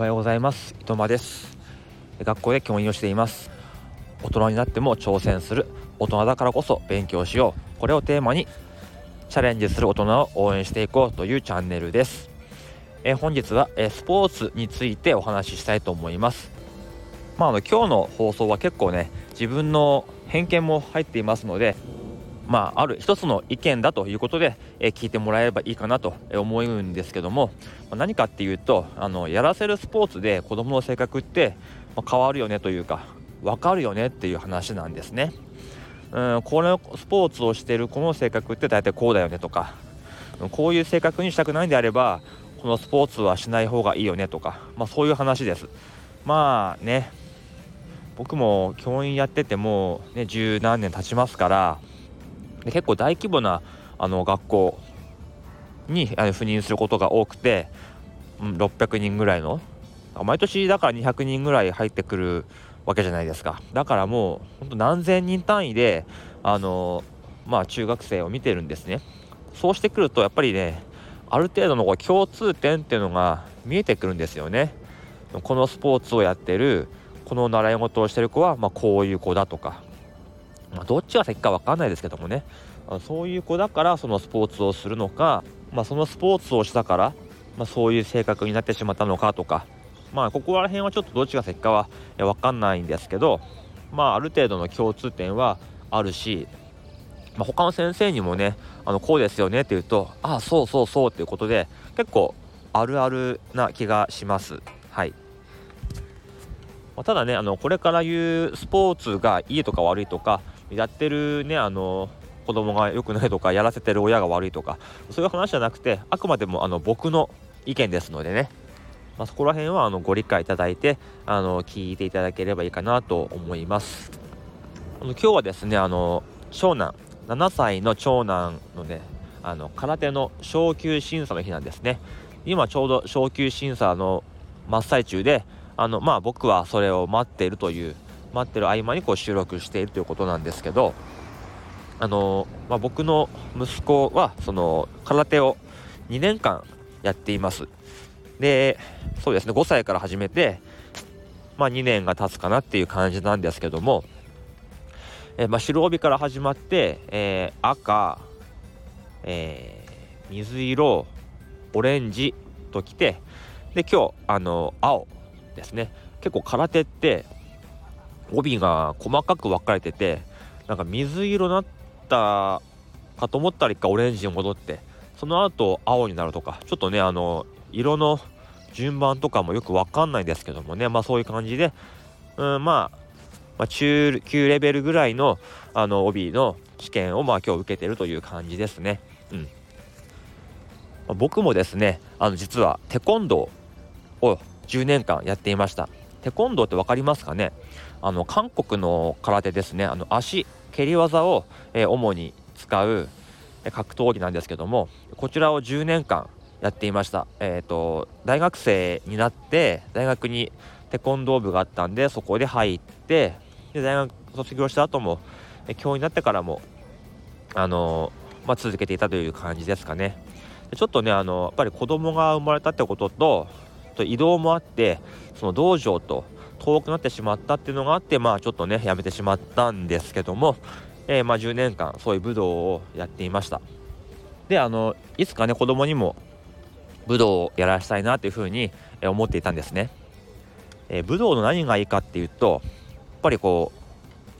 おはようございます。伊藤間です。学校で教員をしています。大人になっても挑戦する。大人だからこそ勉強しよう。これをテーマにチャレンジする大人を応援していこうというチャンネルです。え本日はえスポーツについてお話ししたいと思います。まあ、あの今日の放送は結構ね自分の偏見も入っていますのでまあ、ある一つの意見だということで、え聞いてもらえればいいかなと思うんですけども何かっていうとあのやらせるスポーツで子どもの性格って、ま変わるよねというか分かるよねっていう話なんですね。うんこのスポーツをしている子の性格って大体こうだよねとかこういう性格にしたくないんであればこのスポーツはしない方がいいよねとか、まあ、そういう話です。まあね僕も教員やっててもね十何年経ちますからで結構大規模なあの学校にあの赴任することが多くて、うん、600人ぐらいの毎年だから200人ぐらい入ってくるわけじゃないですか。だからもうほんと何千人単位であのまあ中学生を見てるんですね。そうしてくるとやっぱりねある程度のこう共通点っていうのが見えてくるんですよね。このスポーツをやってるこの習い事をしてる子はまこういう子だとかまあ、どっちが先か分かんないですけどもねあのそういう子だからそのスポーツをするのか、まあ、そのスポーツをしたから、まあ、そういう性格になってしまったのかとかまあここら辺はちょっとどっちが先かは分かんないんですけどまあある程度の共通点はあるし、まあ、他の先生にもねあのこうですよねって言うとああそうそうそうっていうことで結構あるあるな気がしますはい。まただねあのこれから言うスポーツがいいとか悪いとかやってるねあの子供が良くないとか やらせてる親が悪いとかそういう話じゃなくてあくまでもあの僕の意見ですのでね、まあ、そこら辺はあのご理解いただいてあの聞いていただければいいかなと思います。あの今日はですねあの長男7歳の長男のねあの空手の昇級審査の日なんですね。今ちょうど昇級審査の真っ最中であのまあ僕はそれを待っているという待ってる合間にこう収録しているということなんですけどあの、まあ、僕の息子はその空手を2年間やっています。でそうですね5歳から始めて、まあ、2年が経つかなっていう感じなんですけども、えまあ、白帯から始まって、えー、赤、えー、水色オレンジときてで今日あの青ですね。結構空手って帯が細かく分かれててなんか水色になったかと思ったら一回オレンジに戻ってその後青になるとかちょっとねあの色の順番とかもよく分かんないですけどもねまあそういう感じで、うん、まあ、まあ、中級レベルぐらいのあの帯の試験をまあ今日受けてるという感じですね。うんまあ、僕もですねあの実はテコンドーを10年間やっていました。テコンドーって分かりますかね？あの韓国の空手ですね。あの足蹴り技を、え、主に使う格闘技なんですけどもこちらを10年間やっていました、えーと、大学生になって大学にテコンドー部があったんでそこで入ってで大学卒業した後も、教員になってからもあの、まあ、続けていたという感じですかね。ちょっとねあのやっぱり子供が生まれたってことと移動もあってその道場と遠くなってしまったっていうのがあってまあちょっとねやめてしまったんですけども、えー、まあ10年間そういう武道をやっていました。であのいつかね子供にも武道をやらしたいなっていうふうに思っていたんですね、えー、武道の何がいいかっていうとやっぱりこう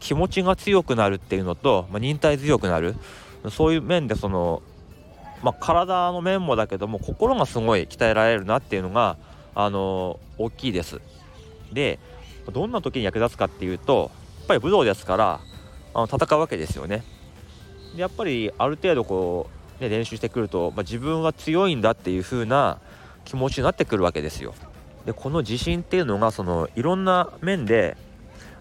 気持ちが強くなるっていうのと、まあ、忍耐強くなる。そういう面でその、まあ、体の面もだけども心がすごい鍛えられるなっていうのがあの大きいです。でどんな時に役立つかっていうとやっぱり武道ですからあの戦うわけですよね。でやっぱりある程度こう、ね、練習してくると、まあ、自分は強いんだっていう風な気持ちになってくるわけですよ。でこの自信っていうのがそのいろんな面で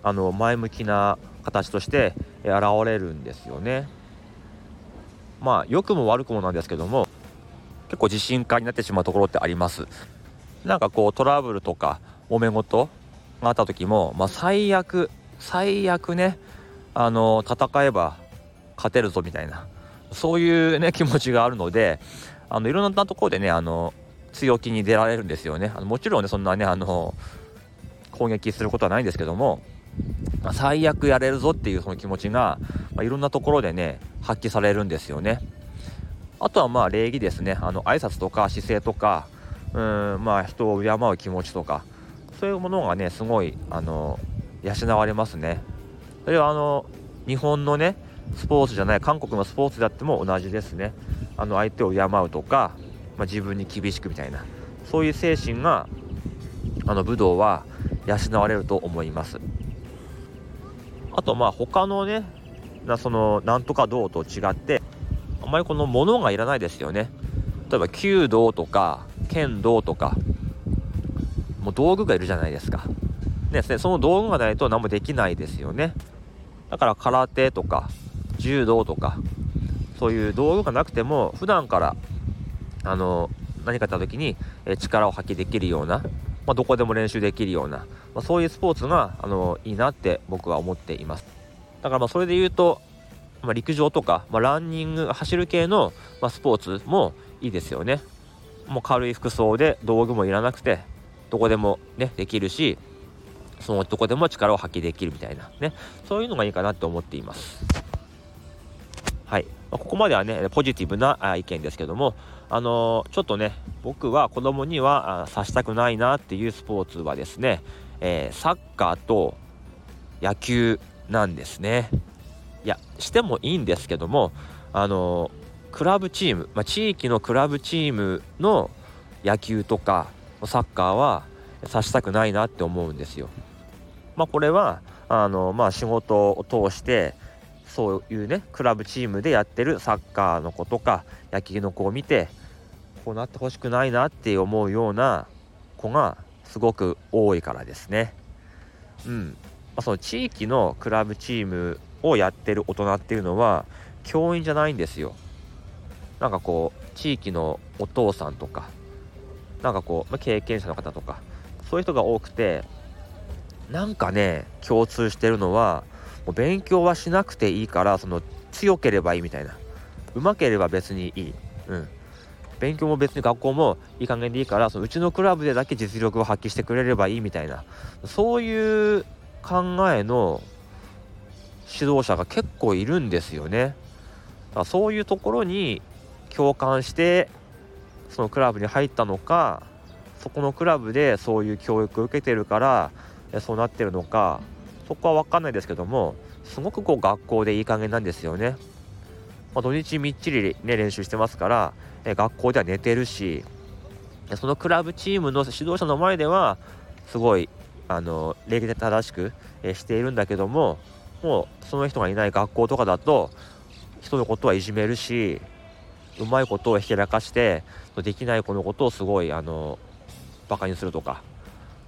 あの前向きな形として現れるんですよね。まあ良くも悪くもなんですけども結構自信家になってしまうところってあります。なんかこうトラブルとか揉め事があった時も、まあ、最悪最悪ねあの戦えば勝てるぞみたいなそういうね気持ちがあるのであのいろんなところでねあの強気に出られるんですよね。あのもちろんねそんなねあの攻撃することはないんですけども、まあ、最悪やれるぞっていうその気持ちが、まあ、いろんなところでね発揮されるんですよね。あとはまあ礼儀ですね。あの挨拶とか姿勢とかうんまあ人を敬う気持ちとかそういうものがねすごいあの養われますね。それはあの日本のねスポーツじゃない韓国のスポーツであっても同じですね。あの相手を敬うとか、まあ、自分に厳しくみたいなそういう精神があの武道は養われると思います。あとまあ他のねなそのなんとか道と違ってあまりこの物がいらないですよね。例えば弓道とか剣道とかもう道具がいるじゃないですか。ねその道具がないと何もできないですよね。だから空手とか柔道とかそういう道具がなくても普段からあの何かあった時に力を発揮できるような、まあ、どこでも練習できるような、まあ、そういうスポーツがあのいいなって僕は思っています。だからまあそれで言うと、まあ、陸上とか、ま、ランニング走る系の、ま、スポーツもいいですよね。もう軽い服装で道具もいらなくてどこでもねできるしそのどこでも力を発揮できるみたいなね。そういうのがいいかなと思っています。はい。ここまではねポジティブな意見ですけどもあのー、ちょっとね僕は子供にはさしたくないなっていうスポーツはですね、えー、サッカーと野球なんですね。いやしてもいいんですけどもあのー、クラブチーム、まあ、地域のクラブチームの野球とかサッカーはさしたくないなって思うんですよ。まあ、これはあの、まあ、仕事を通してそういうねクラブチームでやってるサッカーの子とか野球の子を見てこうなってほしくないなって思うような子がすごく多いからですね。うんまあ、その地域のクラブチームをやってる大人っていうのは教員じゃないんですよ。なんかこう地域のお父さんとかなんかこう、まあ、経験者の方とかそういう人が多くてなんかね共通してるのはもう勉強はしなくていいからその強ければいいみたいな。うまければ別にいい、うん、勉強も別に学校もいい加減でいいからそのうちのクラブでだけ実力を発揮してくれればいいみたいな。そういう考えの指導者が結構いるんですよね。だからそういうところに共感してそのクラブに入ったのかそこのクラブでそういう教育を受けてるからそうなってるのかそこは分かんないですけどもすごくこう学校でいい加減なんですよね。まあ、土日みっちり、ね、練習してますから学校では寝てるしそのクラブチームの指導者の前ではすごいあの礼儀で正しく、しているんだけどももうその人がいない学校とかだと人のことはいじめるしうまいことをひけらかしてできない子のことをすごいあのバカにするとか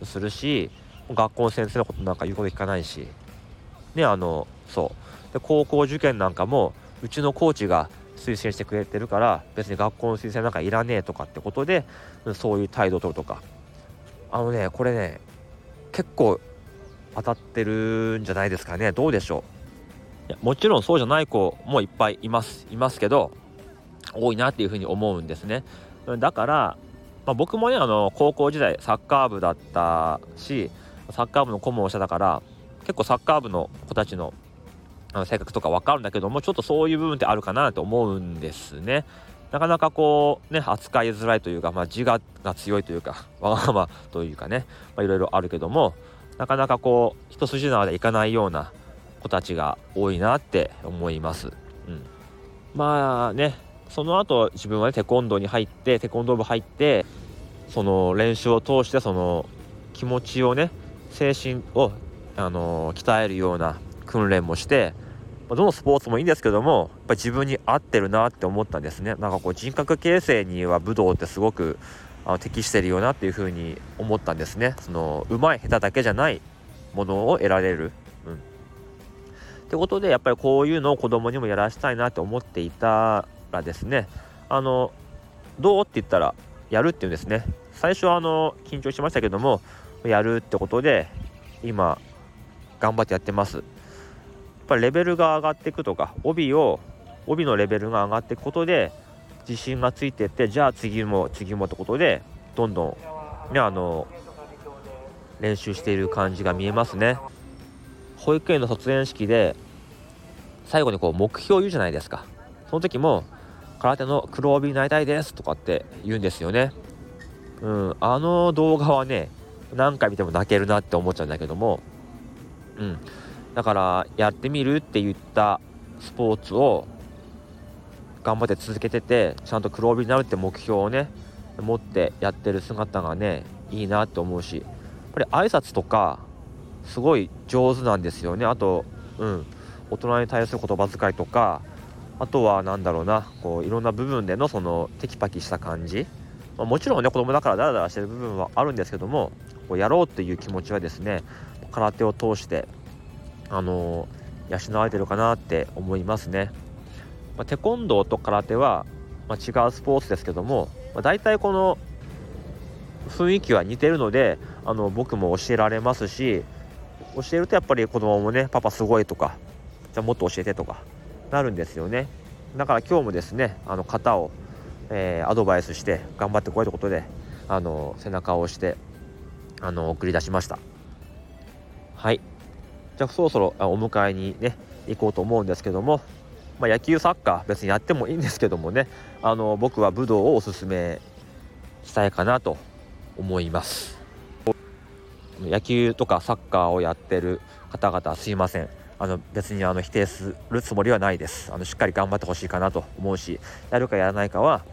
するし学校の先生のことなんか言うこと聞かないし。ねあのそう。で高校受験なんかもうちのコーチが推薦してくれてるから別に学校の推薦なんかいらねえとかってことでそういう態度を取るとか。あのねこれね結構当たってるんじゃないですかね。どうでしょう。いやもちろんそうじゃない子もいっぱいいますいますけど多いなっていうふうに思うんですねだから、まあ、僕もねあの高校時代サッカー部だったしサッカー部の顧問をしてたから結構サッカー部の子たちのあの性格とか分かるんだけどもちょっとそういう部分ってあるかなと思うんですね。なかなかこうね扱いづらいというか、まあ、自我が強いというか わがままというかねいろいろあるけどもなかなかこう一筋縄でいかないような子たちが多いなって思います。うん、まあねその後自分はねテコンドーに入ってテコンドー部入ってその練習を通してその気持ちをね精神を、あの、鍛えるような訓練もしてどのスポーツもいいんですけどもやっぱ自分に合ってるなって思ったんですね。なんかこう人格形成には武道ってすごくあの適してるよなっていうふうに思ったんですね。その上手い下手だけじゃないものを得られる、うん、ってことでやっぱりこういうのを子供にもやらしたいなって思っていたらですね。あのどうって言ったらやるっていうんですね。最初はあの緊張しましたけどもやるってことで今頑張ってやってます。やっぱりレベルが上がっていくとか帯を帯のレベルが上がっていくことで自信がついてってじゃあ次も次もってことでどんどんねあの練習している感じが見えますね。保育園の卒園式で最後にこう目標を言うじゃないですか。その時も空手の黒帯になりたいですとかって言うんですよね。うんあの動画はね何回見ても泣けるなって思っちゃうんだけども。うんだからやってみるって言ったスポーツを頑張って続けててちゃんと黒帯になるって目標をね持ってやってる姿がねいいなって思うし。やっぱり挨拶とかすごい上手なんですよね。あとうん大人に対する言葉遣いとかあとは何だろうなこういろんな部分でのそのテキパキした感じ、まあ、もちろんね子供だからダラダラしてる部分はあるんですけどもこうやろうっていう気持ちはですね空手を通してあのー、養われてるかなって思いますね。まあ、テコンドーと空手は、まあ、違うスポーツですけども、まあ、大体この雰囲気は似てるのであの僕も教えられますし教えるとやっぱり子供もねパパすごいとかじゃあもっと教えてとかなるんですよね。だから今日もですねあの型を、えー、アドバイスして頑張ってこいということであの背中を押してあの送り出しました。はい。じゃあそろそろお迎えにね行こうと思うんですけどもまあ、野球サッカー別にやってもいいんですけどもねあの僕は武道をおすすめしたいかなと思います。野球とかサッカーをやってる方々すいません。あの別にあの否定するつもりはないです。あのしっかり頑張ってほしいかなと思うしやるかやらないかは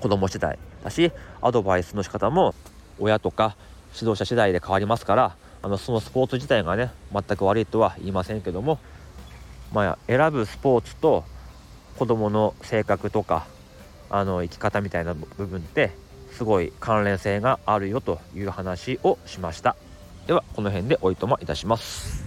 子供次第だしアドバイスの仕方も親とか指導者次第で変わりますからあのそのスポーツ自体がね全く悪いとは言いませんけどもまあ、選ぶスポーツと子どもの性格とかあの生き方みたいな部分ってすごい関連性があるよという話をしました。ではこの辺でおいとまいたします。